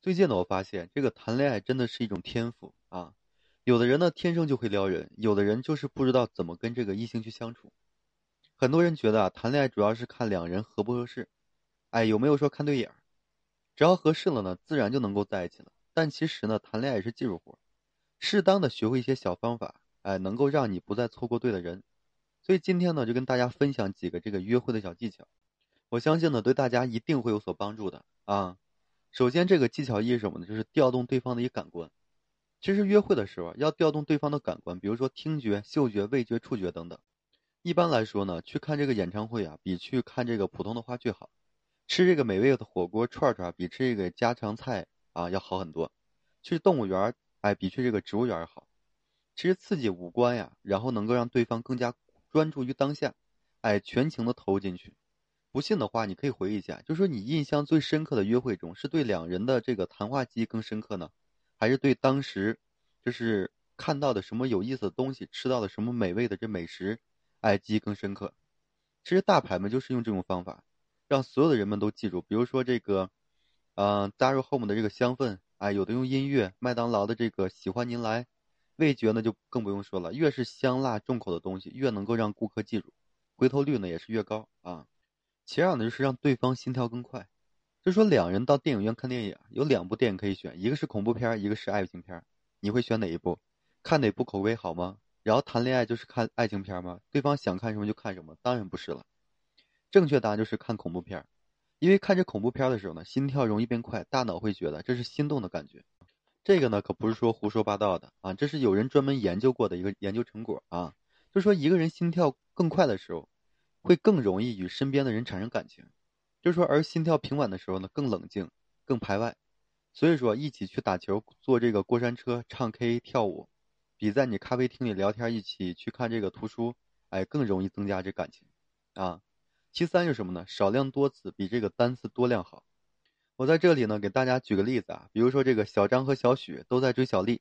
最近呢，我发现这个谈恋爱真的是一种天赋啊。有的人呢天生就会撩人，有的人就是不知道怎么跟这个异性去相处。很多人觉得啊，谈恋爱主要是看两人合不合适，哎，有没有说看对眼儿？只要合适了呢，自然就能够在一起了。但其实呢，谈恋爱是技术活，适当的学会一些小方法，哎，能够让你不再错过对的人。所以今天呢，就跟大家分享几个这个约会的小技巧，我相信呢，对大家一定会有所帮助的啊。首先，这个技巧一是什么呢？就是调动对方的一个感官。其实约会的时候要调动对方的感官，比如说听觉、嗅觉、味觉、触觉等等。一般来说呢，去看这个演唱会啊，比去看这个普通的话剧好；吃这个美味的火锅串串，比吃这个家常菜啊要好很多；去动物园哎，比去这个植物园好。其实刺激五官呀，然后能够让对方更加专注于当下，哎，全情的投入进去。不信的话，你可以回忆一下，就是说你印象最深刻的约会中，是对两人的这个谈话记忆更深刻呢，还是对当时就是看到的什么有意思的东西，吃到的什么美味的这美食，哎，记忆更深刻？其实大牌们就是用这种方法，让所有的人们都记住。比如说这个，嗯，加入 home 的这个香氛，哎，有的用音乐，麦当劳的这个喜欢您来，味觉呢就更不用说了，越是香辣重口的东西，越能够让顾客记住，回头率呢也是越高啊。其二呢，就是让对方心跳更快。就说两人到电影院看电影，有两部电影可以选，一个是恐怖片，一个是爱情片。你会选哪一部？看哪部口碑好吗？然后谈恋爱就是看爱情片吗？对方想看什么就看什么？当然不是了。正确答案就是看恐怖片，因为看这恐怖片的时候呢，心跳容易变快，大脑会觉得这是心动的感觉。这个呢，可不是说胡说八道的啊，这是有人专门研究过的一个研究成果啊。就说一个人心跳更快的时候。会更容易与身边的人产生感情，就是说，而心跳平稳的时候呢，更冷静、更排外。所以说，一起去打球、坐这个过山车、唱 K、跳舞，比在你咖啡厅里聊天、一起去看这个图书，哎，更容易增加这感情啊。其三是什么呢？少量多次比这个单次多量好。我在这里呢，给大家举个例子啊，比如说这个小张和小许都在追小丽，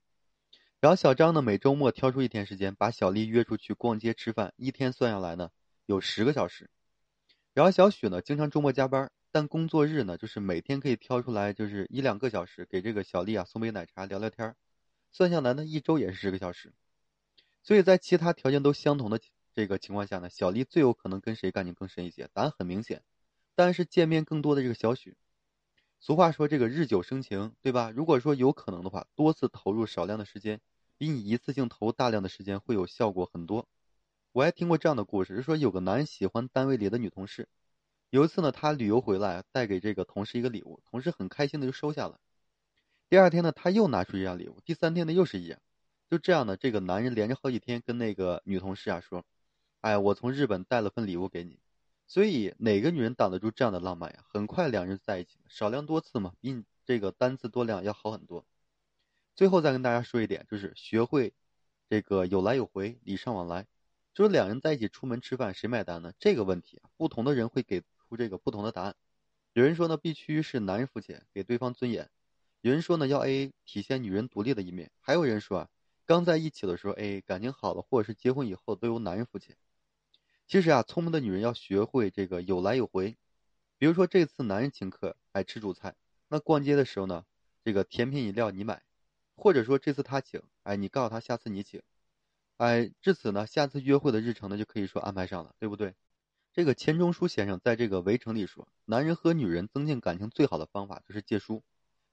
然后小张呢，每周末挑出一天时间，把小丽约出去逛街吃饭，一天算下来呢。有十个小时，然后小许呢，经常周末加班，但工作日呢，就是每天可以挑出来，就是一两个小时给这个小丽啊送杯奶茶聊聊天算下来呢，一周也是十个小时。所以在其他条件都相同的这个情况下呢，小丽最有可能跟谁感情更深一些？答案很明显，但是见面更多的这个小许。俗话说这个日久生情，对吧？如果说有可能的话，多次投入少量的时间，比你一次性投大量的时间会有效果很多。我还听过这样的故事，是说有个男喜欢单位里的女同事。有一次呢，他旅游回来，带给这个同事一个礼物，同事很开心的就收下了。第二天呢，他又拿出一样礼物，第三天呢又是一样。就这样呢，这个男人连着好几天跟那个女同事啊说：“哎，我从日本带了份礼物给你。”所以哪个女人挡得住这样的浪漫呀？很快两人在一起了，少量多次嘛，比你这个单次多量要好很多。最后再跟大家说一点，就是学会这个有来有回，礼尚往来。就是两人在一起出门吃饭，谁买单呢？这个问题啊，不同的人会给出这个不同的答案。有人说呢，必须是男人付钱，给对方尊严；有人说呢，要 AA，体现女人独立的一面；还有人说啊，刚在一起的时候 AA，感情好了或者是结婚以后都由男人付钱。其实啊，聪明的女人要学会这个有来有回。比如说这次男人请客，爱，吃主菜，那逛街的时候呢，这个甜品饮料你买；或者说这次他请，哎，你告诉他下次你请。哎，至此呢，下次约会的日程呢就可以说安排上了，对不对？这个钱钟书先生在这个《围城》里说，男人和女人增进感情最好的方法就是借书，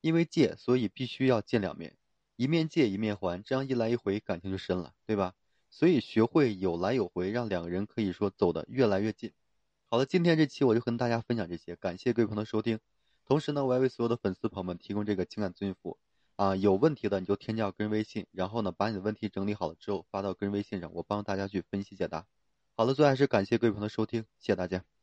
因为借，所以必须要见两面，一面借一面还，这样一来一回感情就深了，对吧？所以学会有来有回，让两个人可以说走得越来越近。好了，今天这期我就跟大家分享这些，感谢各位朋友的收听，同时呢，我还为所有的粉丝朋友们提供这个情感咨询服务。啊，有问题的你就添加个人微信，然后呢，把你的问题整理好了之后发到个人微信上，我帮大家去分析解答。好了，最后还是感谢各位朋友的收听，谢谢大家。